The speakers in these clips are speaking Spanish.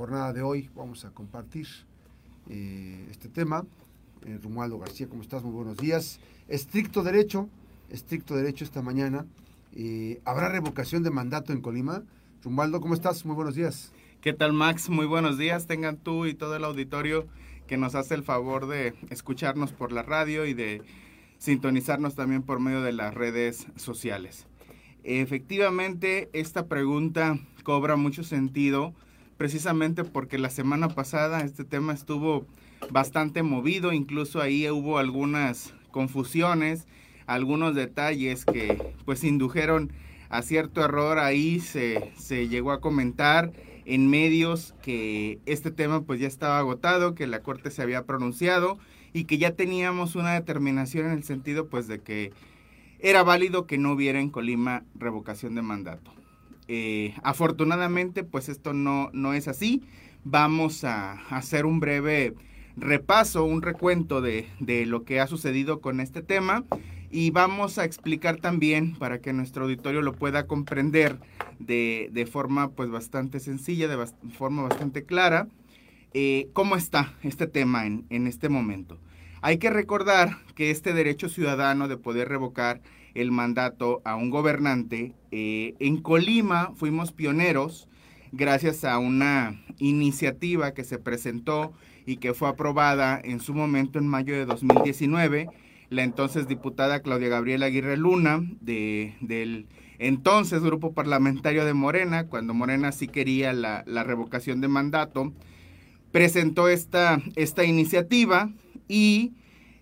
jornada de hoy vamos a compartir eh, este tema. Eh, García, ¿cómo estás? Muy buenos días. Estricto derecho, estricto derecho esta mañana. Eh, ¿Habrá revocación de mandato en Colima? Romualdo, ¿cómo estás? Muy buenos días. ¿Qué tal, Max? Muy buenos días. Tengan tú y todo el auditorio que nos hace el favor de escucharnos por la radio y de sintonizarnos también por medio de las redes sociales. Efectivamente, esta pregunta cobra mucho sentido precisamente porque la semana pasada este tema estuvo bastante movido, incluso ahí hubo algunas confusiones, algunos detalles que pues indujeron a cierto error, ahí se, se llegó a comentar en medios que este tema pues ya estaba agotado, que la Corte se había pronunciado y que ya teníamos una determinación en el sentido pues de que era válido que no hubiera en Colima revocación de mandato. Eh, afortunadamente pues esto no, no es así. Vamos a hacer un breve repaso, un recuento de, de lo que ha sucedido con este tema y vamos a explicar también para que nuestro auditorio lo pueda comprender de, de forma pues bastante sencilla, de forma bastante clara, eh, cómo está este tema en, en este momento. Hay que recordar que este derecho ciudadano de poder revocar el mandato a un gobernante, eh, en Colima fuimos pioneros gracias a una iniciativa que se presentó y que fue aprobada en su momento en mayo de 2019 la entonces diputada Claudia Gabriela Aguirre Luna, de, del entonces grupo parlamentario de Morena, cuando Morena sí quería la, revocación de mandato, presentó esta, esta iniciativa y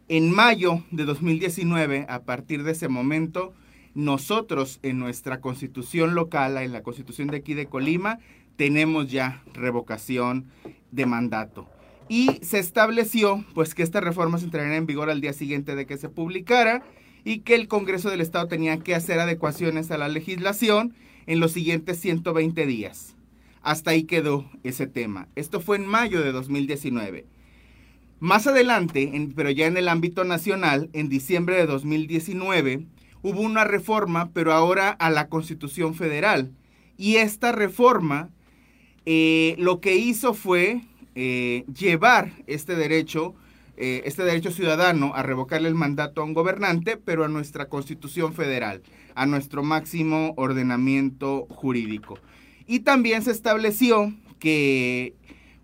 en mayo de 2019, a partir de ese momento, nosotros en nuestra constitución local, en la constitución de aquí de Colima, tenemos ya revocación de mandato y se estableció pues que esta reforma se entraría en vigor al día siguiente de que se publicara y que el Congreso del Estado tenía que hacer adecuaciones a la legislación en los siguientes 120 días. Hasta ahí quedó ese tema. Esto fue en mayo de 2019. Más adelante, pero ya en el ámbito nacional, en diciembre de 2019, hubo una reforma, pero ahora a la Constitución Federal. Y esta reforma eh, lo que hizo fue eh, llevar este derecho, eh, este derecho ciudadano a revocarle el mandato a un gobernante, pero a nuestra Constitución Federal, a nuestro máximo ordenamiento jurídico. Y también se estableció que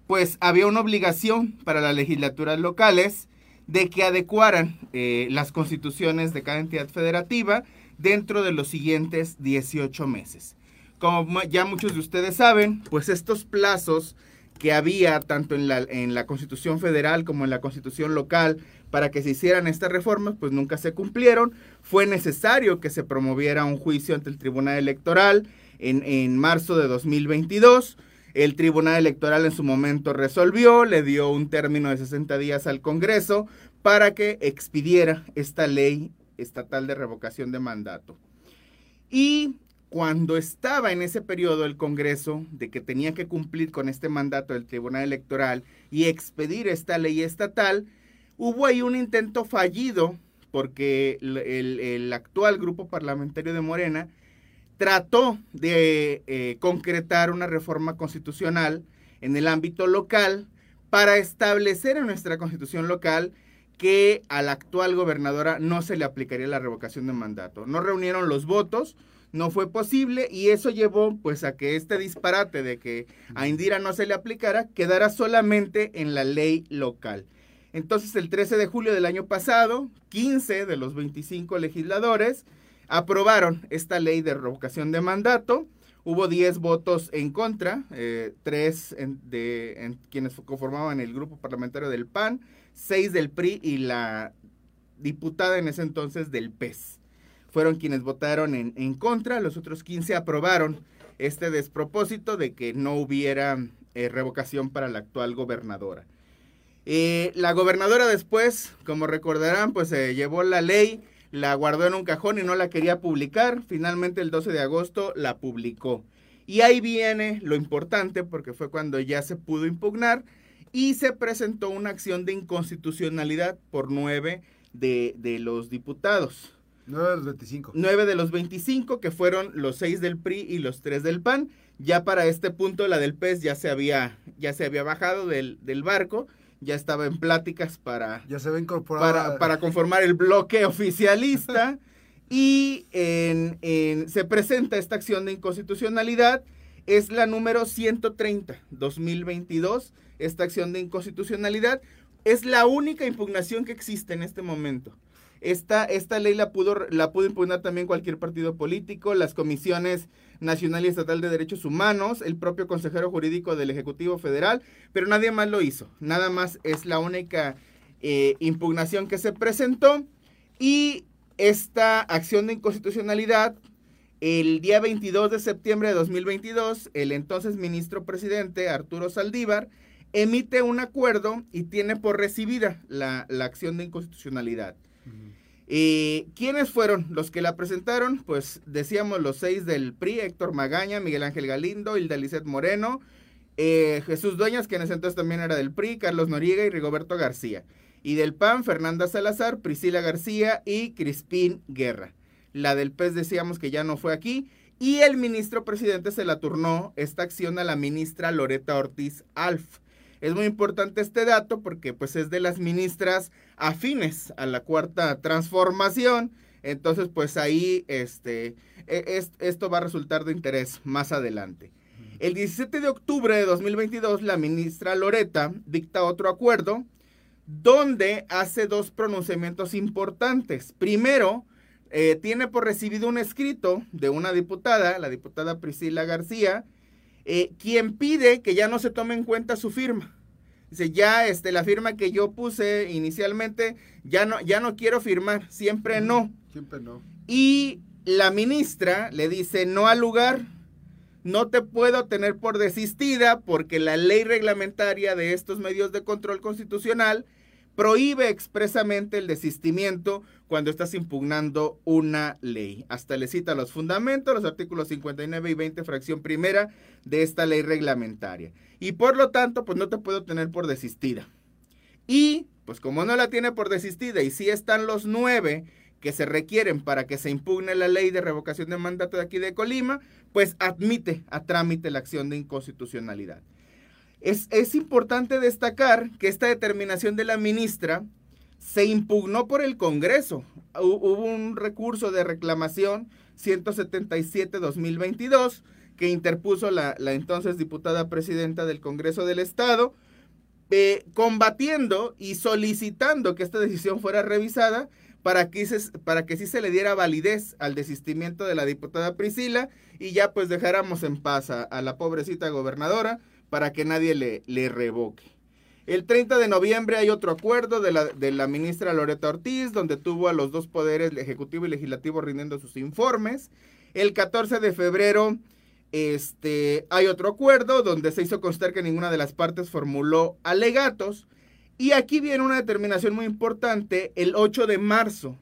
pues había una obligación para las legislaturas locales de que adecuaran eh, las constituciones de cada entidad federativa dentro de los siguientes 18 meses. Como ya muchos de ustedes saben, pues estos plazos que había tanto en la, en la Constitución Federal como en la Constitución local para que se hicieran estas reformas, pues nunca se cumplieron. Fue necesario que se promoviera un juicio ante el Tribunal Electoral en, en marzo de 2022. El Tribunal Electoral en su momento resolvió, le dio un término de 60 días al Congreso para que expidiera esta ley estatal de revocación de mandato. Y cuando estaba en ese periodo el Congreso de que tenía que cumplir con este mandato del Tribunal Electoral y expedir esta ley estatal, hubo ahí un intento fallido porque el, actual grupo parlamentario de Morena trató de eh, concretar una reforma constitucional en el ámbito local para establecer en nuestra constitución local que a la actual gobernadora no se le aplicaría la revocación de mandato. No reunieron los votos, no fue posible y eso llevó pues a que este disparate de que a Indira no se le aplicara quedara solamente en la ley local. Entonces el 13 de julio del año pasado, 15 de los 25 legisladores aprobaron esta ley de revocación de mandato. Hubo 10 votos en contra, eh, 3 de quienes conformaban el grupo parlamentario del PAN, 6 del PRI y la diputada en ese entonces del PES fueron quienes votaron en, contra, los otros 15 aprobaron este despropósito de que no hubiera eh, revocación para la actual gobernadora. Eh, la gobernadora después, como recordarán, pues se llevó la ley, la guardó en un cajón y no la quería publicar. Finalmente el 12 de agosto la publicó. Y ahí viene lo importante porque fue cuando ya se pudo impugnar y se presentó una acción de inconstitucionalidad por nueve de, de los diputados. 9 de los 25. 9 de los 25, que fueron los 6 del PRI y los 3 del PAN. Ya para este punto la del PES ya se había, ya se había bajado del, del barco, ya estaba en pláticas para, ya se para, para conformar el bloque oficialista. y en, en, se presenta esta acción de inconstitucionalidad. Es la número 130, 2022, esta acción de inconstitucionalidad. Es la única impugnación que existe en este momento. Esta, esta ley la pudo, la pudo impugnar también cualquier partido político, las comisiones nacional y estatal de derechos humanos, el propio consejero jurídico del Ejecutivo Federal, pero nadie más lo hizo. Nada más es la única eh, impugnación que se presentó y esta acción de inconstitucionalidad, el día 22 de septiembre de 2022, el entonces ministro presidente Arturo Saldívar emite un acuerdo y tiene por recibida la, la acción de inconstitucionalidad. Eh, ¿Quiénes fueron los que la presentaron? Pues decíamos los seis del PRI, Héctor Magaña, Miguel Ángel Galindo, Hilda Lizeth Moreno, eh, Jesús Dueñas, que en ese entonces también era del PRI, Carlos Noriega y Rigoberto García. Y del PAN, Fernanda Salazar, Priscila García y Crispín Guerra. La del PES decíamos que ya no fue aquí. Y el ministro presidente se la turnó esta acción a la ministra Loreta Ortiz Alf. Es muy importante este dato porque pues es de las ministras afines a la cuarta transformación. Entonces pues ahí este, e, esto va a resultar de interés más adelante. El 17 de octubre de 2022 la ministra Loreta dicta otro acuerdo donde hace dos pronunciamientos importantes. Primero, eh, tiene por recibido un escrito de una diputada, la diputada Priscila García, eh, quien pide que ya no se tome en cuenta su firma. Dice, ya este, la firma que yo puse inicialmente, ya no, ya no quiero firmar, siempre no. Siempre no. Y la ministra le dice, no al lugar, no te puedo tener por desistida porque la ley reglamentaria de estos medios de control constitucional prohíbe expresamente el desistimiento cuando estás impugnando una ley. Hasta le cita los fundamentos, los artículos 59 y 20, fracción primera de esta ley reglamentaria. Y por lo tanto, pues no te puedo tener por desistida. Y, pues como no la tiene por desistida y sí están los nueve que se requieren para que se impugne la ley de revocación de mandato de aquí de Colima, pues admite a trámite la acción de inconstitucionalidad. Es, importante destacar que esta determinación de la ministra se impugnó por el Congreso. Hubo un recurso de reclamación 177-2022 que interpuso la, entonces diputada presidenta del Congreso del Estado, eh, combatiendo y solicitando que esta decisión fuera revisada para que, para que sí se le diera validez al desistimiento de la diputada Priscila y ya pues dejáramos en paz a la pobrecita gobernadora para que nadie le, le revoque. El 30 de noviembre hay otro acuerdo de la, de la ministra Loreta Ortiz, donde tuvo a los dos poderes, el ejecutivo y legislativo, rindiendo sus informes. El 14 de febrero este, hay otro acuerdo donde se hizo constar que ninguna de las partes formuló alegatos. Y aquí viene una determinación muy importante, el 8 de marzo.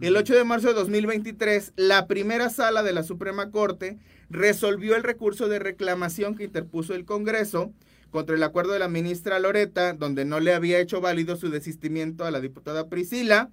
El 8 de marzo de 2023, la primera sala de la Suprema Corte resolvió el recurso de reclamación que interpuso el Congreso contra el acuerdo de la ministra Loreta, donde no le había hecho válido su desistimiento a la diputada Priscila,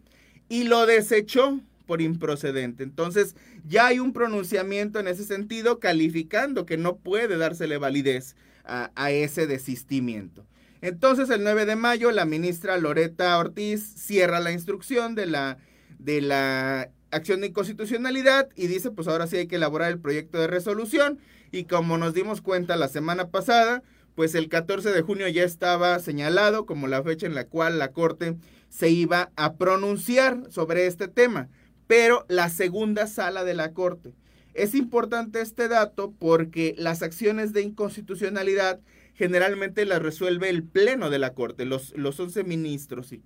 y lo desechó por improcedente. Entonces, ya hay un pronunciamiento en ese sentido calificando que no puede dársele validez a, ese desistimiento. Entonces, el 9 de mayo, la ministra Loreta Ortiz cierra la instrucción de la, de la acción de inconstitucionalidad y dice, pues ahora sí hay que elaborar el proyecto de resolución y como nos dimos cuenta la semana pasada, pues el 14 de junio ya estaba señalado como la fecha en la cual la Corte se iba a pronunciar sobre este tema, pero la segunda sala de la Corte. Es importante este dato porque las acciones de inconstitucionalidad generalmente las resuelve el Pleno de la Corte, los, los 11 ministros y,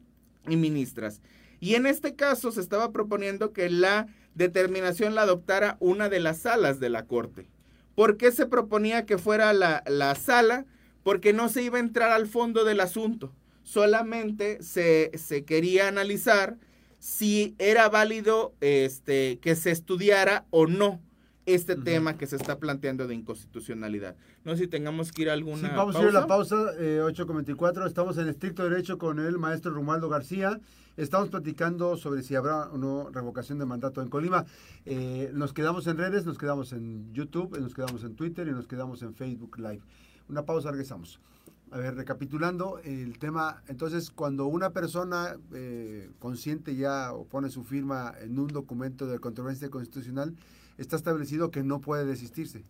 y ministras. Y en este caso se estaba proponiendo que la determinación la adoptara una de las salas de la Corte. ¿Por qué se proponía que fuera la, la sala? Porque no se iba a entrar al fondo del asunto. Solamente se, se quería analizar si era válido este, que se estudiara o no este tema que se está planteando de inconstitucionalidad. No sé si tengamos que ir a alguna sí, vamos a ir a la pausa, eh, 8.24, estamos en estricto derecho con el maestro Romualdo García, estamos platicando sobre si habrá o no revocación de mandato en Colima. Eh, nos quedamos en redes, nos quedamos en YouTube, nos quedamos en Twitter y nos quedamos en Facebook Live. Una pausa, regresamos. A ver, recapitulando el tema, entonces cuando una persona eh, consciente ya o pone su firma en un documento de controversia constitucional, está establecido que no puede desistirse.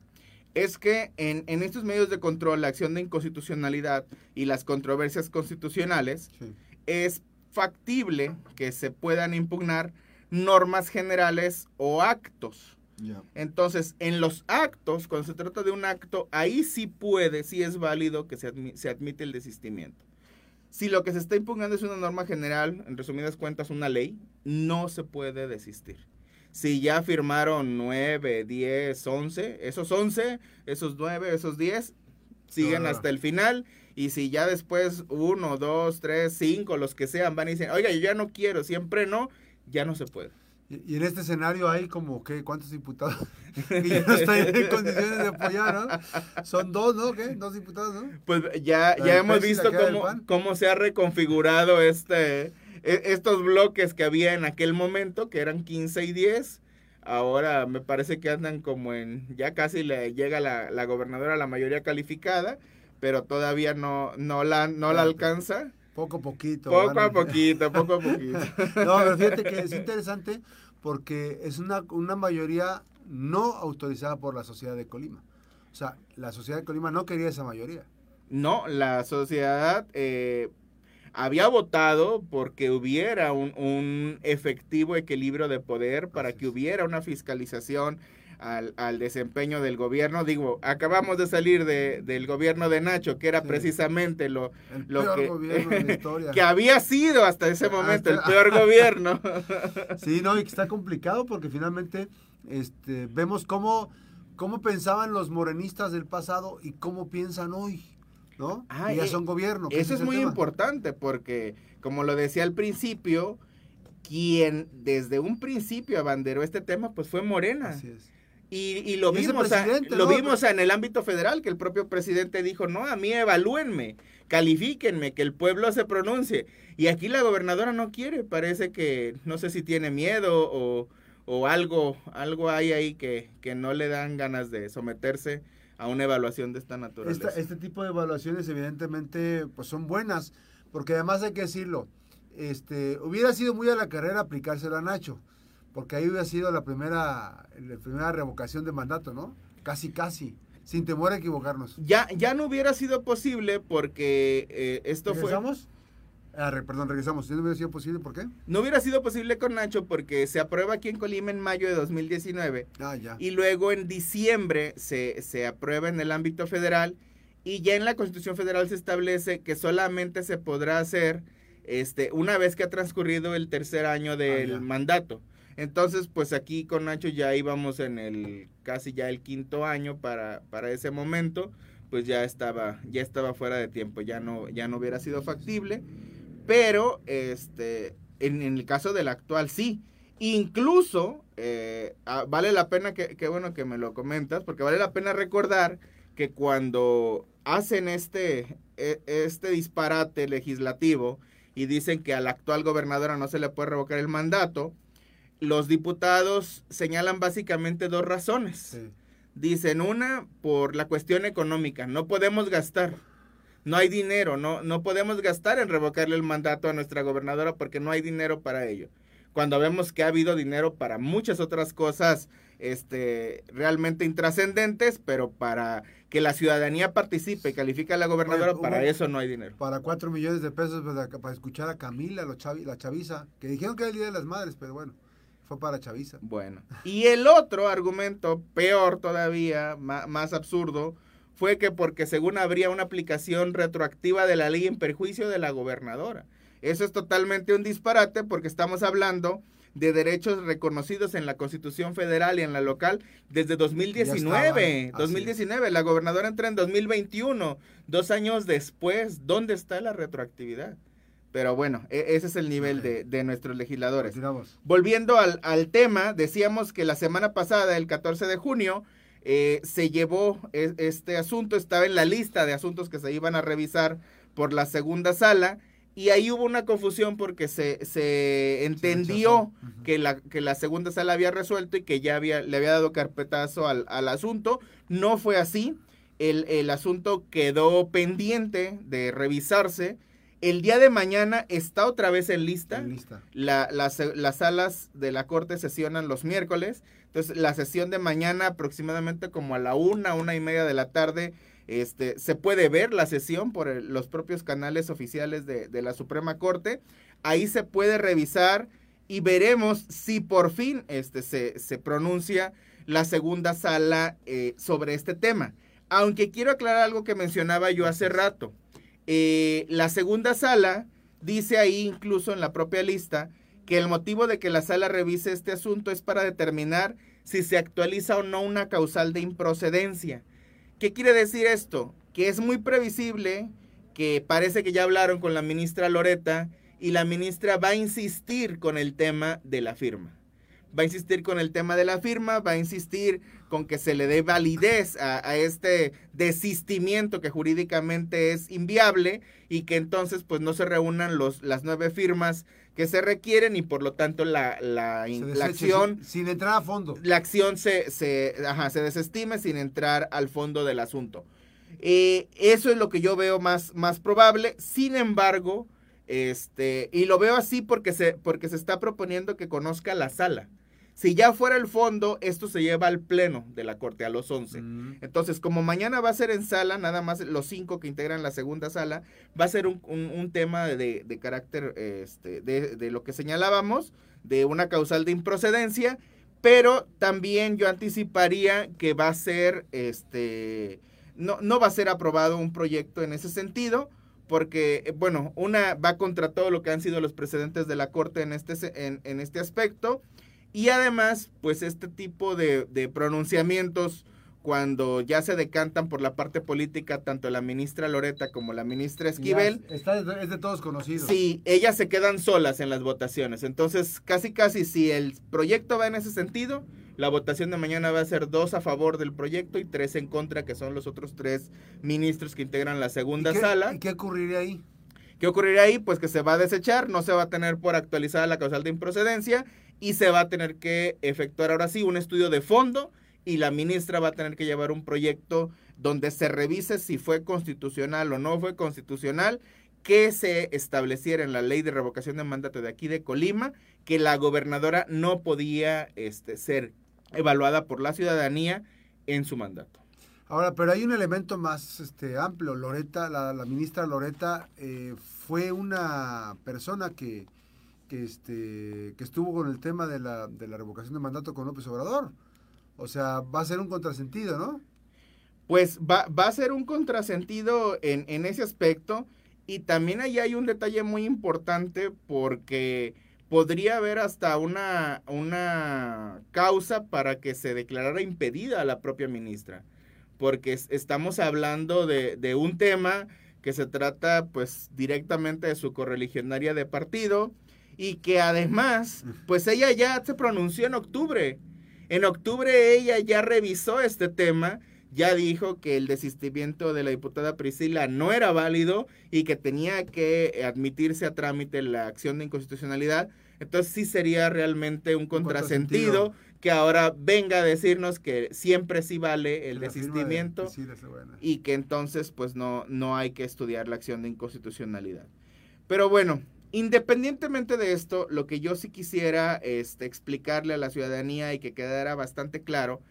Es que en, en estos medios de control, la acción de inconstitucionalidad y las controversias constitucionales, sí. es factible que se puedan impugnar normas generales o actos. Yeah. Entonces, en los actos, cuando se trata de un acto, ahí sí puede, sí es válido que se, admi se admite el desistimiento. Si lo que se está impugnando es una norma general, en resumidas cuentas una ley, no se puede desistir. Si ya firmaron 9, 10, 11, esos 11, esos 9, esos 10, siguen no. hasta el final. Y si ya después uno, dos, tres, cinco, los que sean, van y dicen, oiga, yo ya no quiero, siempre no, ya no se puede. Y, y en este escenario hay como, ¿qué? ¿Cuántos diputados que ya no están en condiciones de apoyar, ¿no? Son dos, ¿no? ¿Qué? Dos diputados, ¿no? Pues ya, ya hemos visto cómo, cómo se ha reconfigurado este, estos bloques que había en aquel momento, que eran 15 y 10. Ahora me parece que andan como en, ya casi le llega la, la gobernadora a la mayoría calificada, pero todavía no, no, la, no la alcanza. Poco a poquito. Poco van. a poquito, poco a poquito. no, pero fíjate que es interesante porque es una, una mayoría no autorizada por la sociedad de Colima. O sea, la sociedad de Colima no quería esa mayoría. No, la sociedad eh, había votado porque hubiera un, un, efectivo equilibrio de poder, para Así que hubiera una fiscalización al, al, desempeño del gobierno. Digo, acabamos de salir de, del gobierno de Nacho, que era sí. precisamente lo, lo que, que, había sido hasta ese momento hasta, el peor gobierno. Sí, no, y que está complicado porque finalmente este, vemos cómo, cómo pensaban los morenistas del pasado y cómo piensan hoy. ¿No? Ah, y ya son gobierno. Eso es, es muy tema? importante porque, como lo decía al principio, quien desde un principio abanderó este tema, pues fue Morena. Así es. Y, y, lo, vimos, a, lo ¿no? vimos en el ámbito federal, que el propio presidente dijo, no, a mí evalúenme, califíquenme, que el pueblo se pronuncie. Y aquí la gobernadora no quiere, parece que no sé si tiene miedo o, o algo, algo hay ahí que, que no le dan ganas de someterse a una evaluación de esta naturaleza. Esta, este tipo de evaluaciones evidentemente pues son buenas, porque además hay que decirlo, este, hubiera sido muy a la carrera aplicársela a Nacho, porque ahí hubiera sido la primera, la primera revocación de mandato, ¿no? Casi, casi, sin temor a equivocarnos. Ya, ya no hubiera sido posible porque eh, esto ¿Regresamos? fue... Ah, re, perdón, regresamos. ¿No hubiera sido posible? ¿Por qué? No hubiera sido posible con Nacho porque se aprueba aquí en Colima en mayo de 2019. Ah, ya. Y luego en diciembre se, se aprueba en el ámbito federal. Y ya en la Constitución Federal se establece que solamente se podrá hacer este, una vez que ha transcurrido el tercer año del ah, mandato. Entonces, pues aquí con Nacho ya íbamos en el casi ya el quinto año para, para ese momento, pues ya estaba, ya estaba fuera de tiempo, ya no, ya no hubiera sido factible. Pero este, en, en el caso del actual sí. Incluso eh, vale la pena que, que, bueno que me lo comentas, porque vale la pena recordar que cuando hacen este, e, este disparate legislativo y dicen que a la actual gobernadora no se le puede revocar el mandato, los diputados señalan básicamente dos razones. Sí. Dicen una por la cuestión económica, no podemos gastar no hay dinero, no, no podemos gastar en revocarle el mandato a nuestra gobernadora porque no hay dinero para ello. Cuando vemos que ha habido dinero para muchas otras cosas este, realmente intrascendentes, pero para que la ciudadanía participe y califique a la gobernadora, Oye, para eso no hay dinero. Para cuatro millones de pesos para, para escuchar a Camila, los chavi, la chaviza, que dijeron que era el Día de las Madres, pero bueno, fue para chaviza. Bueno, y el otro argumento, peor todavía, más, más absurdo, fue que porque según habría una aplicación retroactiva de la ley en perjuicio de la gobernadora. Eso es totalmente un disparate porque estamos hablando de derechos reconocidos en la Constitución Federal y en la local desde 2019. 2019, la gobernadora entra en 2021, dos años después. ¿Dónde está la retroactividad? Pero bueno, e, ese es el nivel de, nuestros legisladores. Volviendo al, tema, decíamos que la semana pasada, el 14 de junio, eh, se llevó e, este asunto, estaba en la lista de asuntos que se iban a revisar por la segunda sala y ahí hubo una confusión porque se, se entendió que, la, que la segunda sala había resuelto y que ya había, le había dado carpetazo al, al asunto. No fue así. El, el, asunto quedó pendiente de revisarse. El día de mañana está otra vez en lista. lista. La, las, las salas de la Corte sesionan los miércoles. Entonces, la sesión de mañana, aproximadamente como a la una, una y media de la tarde, este, se puede ver la sesión por los propios canales oficiales de, la Suprema Corte. Ahí se puede revisar y veremos si por fin este, se, pronuncia la segunda sala eh, sobre este tema. Aunque quiero aclarar algo que mencionaba yo hace rato. Eh, la segunda sala dice ahí incluso en la propia lista que el motivo de que la sala revise este asunto es para determinar si se actualiza o no una causal de improcedencia. ¿Qué quiere decir esto? Que es muy previsible que parece que ya hablaron con la ministra Loreta y la ministra va a insistir con el tema de la firma. Va a insistir con el tema de la firma, va a insistir con que se le dé validez a, este desistimiento que jurídicamente es inviable y que entonces pues no se reúnan los, las nueve firmas que se requieren y por lo tanto la, la, acción... Sin, entrar a fondo. La acción se, se, se desestime sin entrar al fondo del asunto. Eh, eso es lo que yo veo más, más probable. Sin embargo, este, y lo veo así porque se, porque se está proponiendo que conozca la sala. Si ya fuera el fondo, esto se lleva al pleno de la Corte, a los 11. Mm. Entonces, como mañana va a ser en sala, nada más los cinco que integran la segunda sala, va a ser un, tema de, carácter, este, de, lo que señalábamos, de una causal de improcedencia, pero también yo anticiparía que va a ser, este, no, no va a ser aprobado un proyecto en ese sentido, porque, bueno, una va contra todo lo que han sido los precedentes de la Corte en este, en, en este aspecto. Y además, pues este tipo de, pronunciamientos, cuando ya se decantan por la parte política, tanto la ministra Loreta como la ministra Esquivel. está, es de todos conocido. Sí, ellas se quedan solas en las votaciones. Entonces, casi, casi, si el proyecto va en ese sentido, la votación de mañana va a ser dos a favor del proyecto y tres en contra, que son los otros tres ministros que integran la segunda sala. ¿Y qué ocurriría ahí? ¿Qué ocurriría ahí? Pues que se va a desechar, no se va a tener por actualizada la causal de improcedencia y se va a tener que efectuar ahora sí un estudio de fondo y la ministra va a tener que llevar un proyecto donde se revise si fue constitucional o no fue constitucional, que se estableciera en la ley de revocación de mandato de aquí de Colima, que la gobernadora no podía este, ser evaluada por la ciudadanía en su mandato. Ahora, pero hay un elemento más este, amplio. Loreta, la, ministra Loreta eh, fue una persona que que, este, que estuvo con el tema de la, de la revocación de mandato con López Obrador. O sea, va a ser un contrasentido, ¿no? Pues va, va a ser un contrasentido en, en ese aspecto. Y también ahí hay un detalle muy importante porque podría haber hasta una, una causa para que se declarara impedida a la propia ministra. Porque estamos hablando de, de un tema que se trata pues directamente de su correligionaria de partido, y que además, pues ella ya se pronunció en octubre. En octubre ella ya revisó este tema, ya dijo que el desistimiento de la diputada Priscila no era válido y que tenía que admitirse a trámite la acción de inconstitucionalidad. Entonces sí sería realmente un contrasentido que ahora venga a decirnos que siempre sí vale el desistimiento y que entonces pues no, no hay que estudiar la acción de inconstitucionalidad. Pero bueno, Independientemente de esto, lo que yo sí quisiera este, explicarle a la ciudadanía y que quedara bastante claro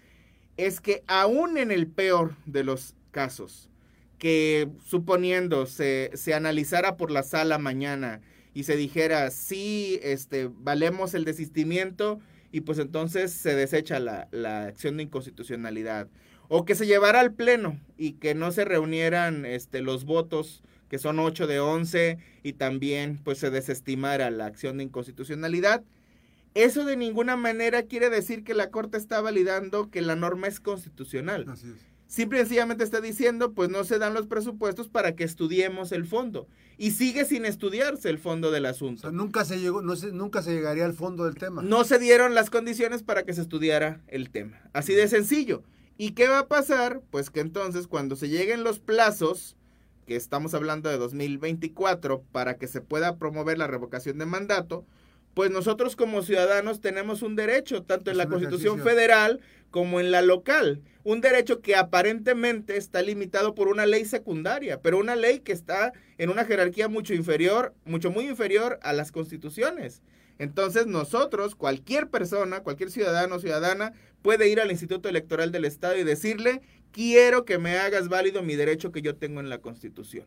es que aún en el peor de los casos, que suponiendo se, se analizara por la sala mañana y se dijera, sí, este, valemos el desistimiento y pues entonces se desecha la, la acción de inconstitucionalidad. O que se llevara al pleno y que no se reunieran este, los votos que son 8 de 11 y también pues se desestimara la acción de inconstitucionalidad. Eso de ninguna manera quiere decir que la Corte está validando que la norma es constitucional. simple y sencillamente está diciendo, pues no se dan los presupuestos para que estudiemos el fondo. Y sigue sin estudiarse el fondo del asunto. nunca se llegó, no se, nunca se llegaría al fondo del tema. No se dieron las condiciones para que se estudiara el tema. Así de sencillo. ¿Y qué va a pasar? Pues que entonces cuando se lleguen los plazos, que estamos hablando de 2024, para que se pueda promover la revocación de mandato, pues nosotros como ciudadanos tenemos un derecho, tanto en la Constitución Federal como en la local. Un derecho que aparentemente está limitado por una ley secundaria, pero una ley que está en una jerarquía mucho inferior, mucho muy inferior a las constituciones. Entonces nosotros, cualquier persona, cualquier ciudadano o ciudadana, puede ir al Instituto Electoral del Estado y decirle, quiero que me hagas válido mi derecho que yo tengo en la Constitución.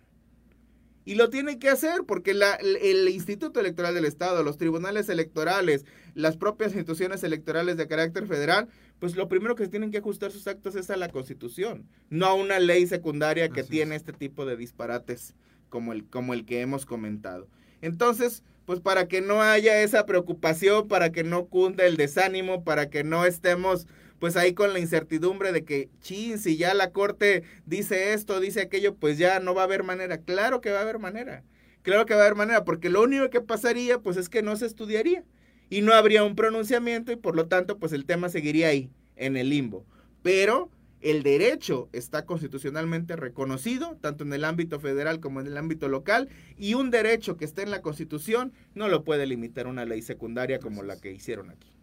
Y lo tiene que hacer porque la, el Instituto Electoral del Estado, los tribunales electorales, las propias instituciones electorales de carácter federal, pues lo primero que tienen que ajustar sus actos es a la Constitución, no a una ley secundaria que tiene este tipo de disparates como el, como el que hemos comentado. Entonces, pues para que no haya esa preocupación, para que no cunda el desánimo, para que no estemos pues ahí con la incertidumbre de que, chin, si ya la corte dice esto, dice aquello, pues ya no va a haber manera. Claro que va a haber manera. Claro que va a haber manera, porque lo único que pasaría, pues es que no se estudiaría y no habría un pronunciamiento y por lo tanto, pues el tema seguiría ahí, en el limbo. Pero el derecho está constitucionalmente reconocido, tanto en el ámbito federal como en el ámbito local, y un derecho que está en la Constitución no lo puede limitar una ley secundaria como la que hicieron aquí.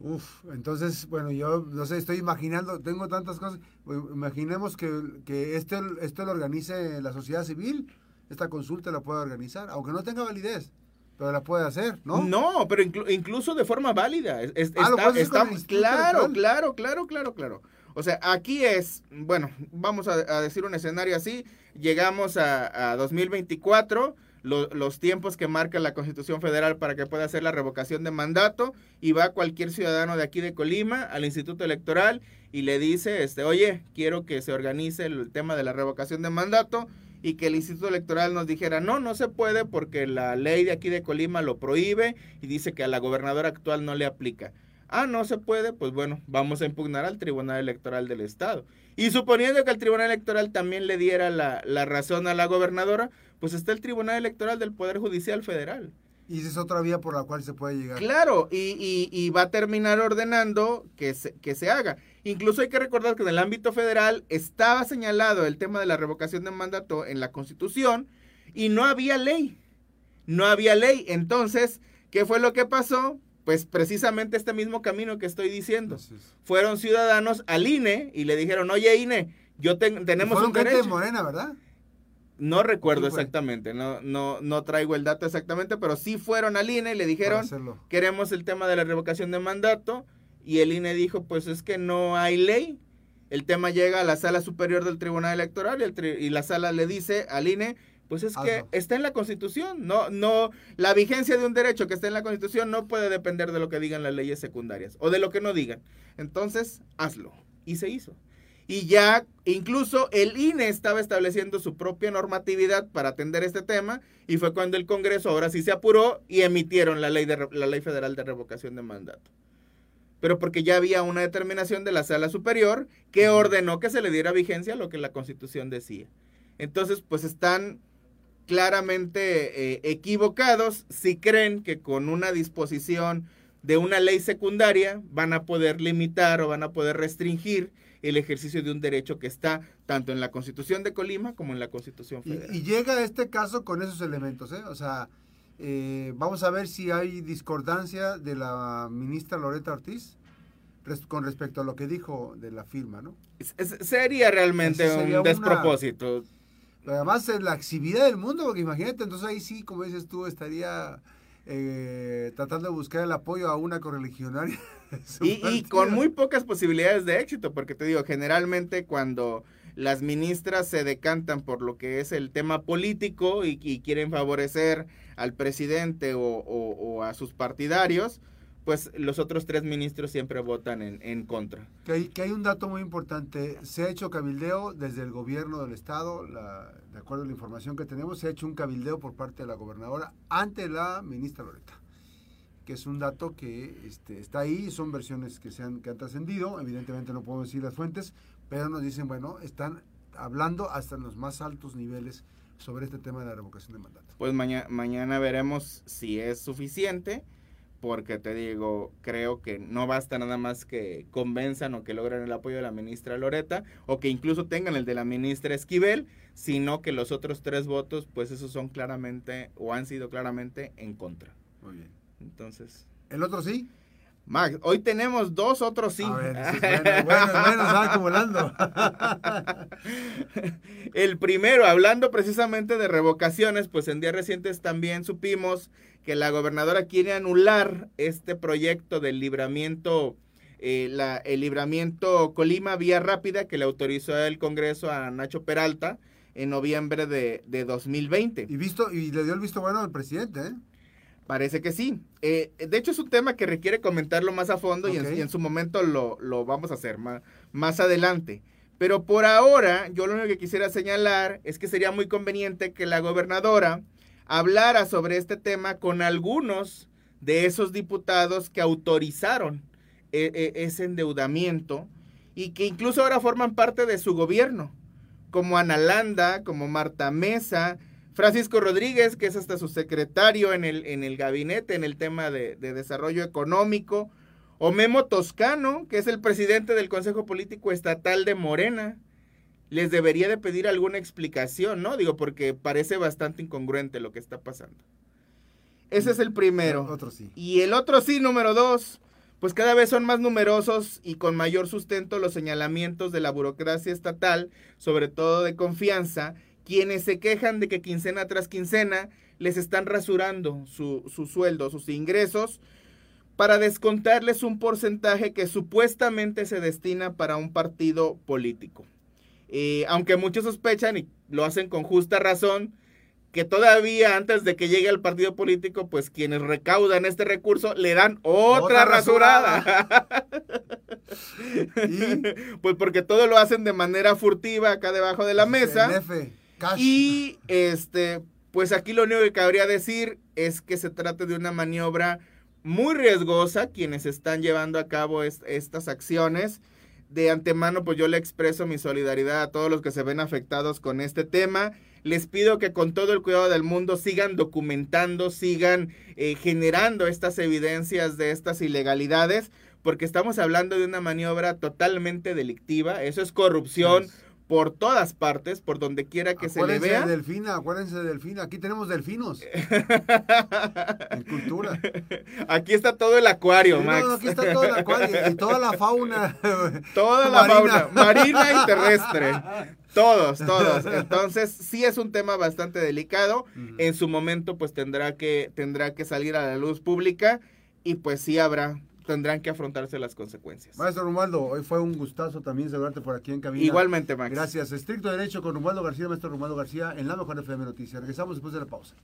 Uf, entonces, bueno, yo no sé, estoy imaginando, tengo tantas cosas. Imaginemos que, que esto, esto lo organice la sociedad civil, esta consulta la puede organizar, aunque no tenga validez, pero la puede hacer, ¿no? No, pero incluso de forma válida. ah, está, claro, claro, claro, claro, claro. O sea, aquí es, bueno, vamos a, decir un escenario así, llegamos a, a 2024 los tiempos que marca la Constitución Federal para que pueda hacer la revocación de mandato y va cualquier ciudadano de aquí de Colima al Instituto Electoral y le dice, este, oye, quiero que se organice el tema de la revocación de mandato y que el Instituto Electoral nos dijera, no, no se puede porque la ley de aquí de Colima lo prohíbe y dice que a la gobernadora actual no le aplica. Ah, no se puede, pues bueno, vamos a impugnar al Tribunal Electoral del Estado. Y suponiendo que el Tribunal Electoral también le diera la, la razón a la gobernadora, pues está el Tribunal Electoral del Poder Judicial Federal. Y esa es otra vía por la cual se puede llegar. Claro, y, y, va a terminar ordenando que se, que se haga. Incluso hay que recordar que en el ámbito federal estaba señalado el tema de la revocación de mandato en la Constitución y no había ley. No había ley. Entonces, ¿qué fue lo que pasó? Pues precisamente este mismo camino que estoy diciendo. Fueron ciudadanos al INE y le dijeron, oye INE, yo tenemos un derecho. de Morena, ¿verdad? No recuerdo exactamente, no, no, no traigo el dato exactamente, pero sí fueron al INE y le dijeron, queremos el tema de la revocación de mandato, y el INE dijo, pues es que no hay ley. El tema llega a la sala superior del Tribunal Electoral y, y la sala le dice al INE, pues es que está en la Constitución, no, no, la vigencia de un derecho que está en la Constitución no puede depender de lo que digan las leyes secundarias o de lo que no digan. Entonces, hazlo. Y se hizo y ya incluso el INE estaba estableciendo su propia normatividad para atender este tema y fue cuando el Congreso ahora sí se apuró y emitieron la ley, de, la ley federal de revocación de mandato. Pero porque ya había una determinación de la sala superior que ordenó que se le diera vigencia a lo que la constitución decía. Entonces, pues están claramente eh, equivocados si creen que con una disposición de una ley secundaria van a poder limitar o van a poder restringir el ejercicio de un derecho que está tanto en la Constitución de Colima como en la Constitución Federal. Y, llega este caso con esos elementos, ¿eh? O sea, eh, vamos a ver si hay discordancia de la ministra Loreta Ortiz con respecto a lo que dijo de la firma, ¿no? sería realmente un despropósito. Además, es la actividad del mundo, porque imagínate, entonces ahí sí, como dices tú, estaría eh, tratando de buscar el apoyo a una correligionaria. Y, con muy pocas posibilidades de éxito, porque te digo, generalmente cuando las ministras se decantan por lo que es el tema político y, quieren favorecer al presidente o, a sus partidarios, pues los otros tres ministros siempre votan en, contra. Que hay, que hay, un dato muy importante, se ha hecho cabildeo desde el gobierno del estado, de acuerdo a la información que tenemos, se ha hecho un cabildeo por parte de la gobernadora ante la ministra Loreta que es un dato que este, está ahí, son versiones que, se han, que han trascendido, evidentemente no puedo decir las fuentes, pero nos dicen, bueno, están hablando hasta en los más altos niveles sobre este tema de la revocación de mandato. Pues mañana, mañana veremos si es suficiente, porque te digo, creo que no basta nada más que convenzan o que logren el apoyo de la ministra Loreta, o que incluso tengan el de la ministra Esquivel, sino que los otros tres votos, pues esos son claramente o han sido claramente en contra. Muy bien. Entonces. ¿El otro sí? Max, hoy tenemos dos otros sí. A ver, bueno, bueno, bueno, se va acumulando. El primero, hablando precisamente de revocaciones, pues en días recientes también supimos que la gobernadora quiere anular este proyecto del libramiento, eh, la, el libramiento Colima Vía Rápida que le autorizó el Congreso a Nacho Peralta en noviembre de, de 2020. Y, visto, y le dio el visto bueno al presidente, ¿eh? Parece que sí. Eh, de hecho, es un tema que requiere comentarlo más a fondo y, en, y en su momento lo, lo vamos a hacer más, más adelante. Pero por ahora, yo lo único que quisiera señalar es que sería muy conveniente que la gobernadora hablara sobre este tema con algunos de esos diputados que autorizaron eh, eh, ese endeudamiento y que incluso ahora forman parte de su gobierno, como Ana Landa, como Marta Mesa, Francisco Rodríguez, que es hasta su secretario en el, en el gabinete en el tema de, de desarrollo económico, o Memo Toscano, que es el presidente del Consejo Político Estatal de Morena. Les debería de pedir alguna explicación, ¿no? Digo, porque parece bastante incongruente lo que está pasando. Ese es el primero. Otro sí. Y el otro sí, número dos, pues cada vez son más numerosos y con mayor sustento los señalamientos de la burocracia estatal, sobre todo de confianza, quienes se quejan de que quincena tras quincena les están rasurando su, su sueldo, sus ingresos, para descontarles un porcentaje que supuestamente se destina para un partido político. Eh, aunque muchos sospechan y lo hacen con justa razón, que todavía antes de que llegue al partido político, pues quienes recaudan este recurso le dan otra, Otra rasurada. Y pues porque todo lo hacen de manera furtiva acá debajo de la mesa. F, cash. Y este, pues aquí lo único que cabría decir es que se trata de una maniobra muy riesgosa quienes están llevando a cabo est estas acciones. De antemano, pues yo le expreso mi solidaridad a todos los que se ven afectados con este tema. Les pido que con todo el cuidado del mundo sigan documentando, sigan eh, generando estas evidencias de estas ilegalidades, porque estamos hablando de una maniobra totalmente delictiva. Eso es corrupción por todas partes, por donde quiera que se le Acuérdense vea. de Delfina, acuérdense de Delfina. Aquí tenemos delfinos. en cultura. Aquí está todo el acuario, Sí, Max. no, aquí está todo el acuario y toda la fauna. Toda la marina. fauna, marina y terrestre. Todos, todos. Entonces, sí es un tema bastante delicado. En su momento, pues tendrá que, tendrá que salir a la luz pública y pues sí habrá, tendrán que afrontarse las consecuencias. Maestro Romualdo, hoy fue un gustazo también saludarte por aquí en cabina. Igualmente, Max. Gracias. Estricto Derecho con Romualdo García, maestro Romualdo García, en la mejor FM Noticias. Regresamos después de la pausa.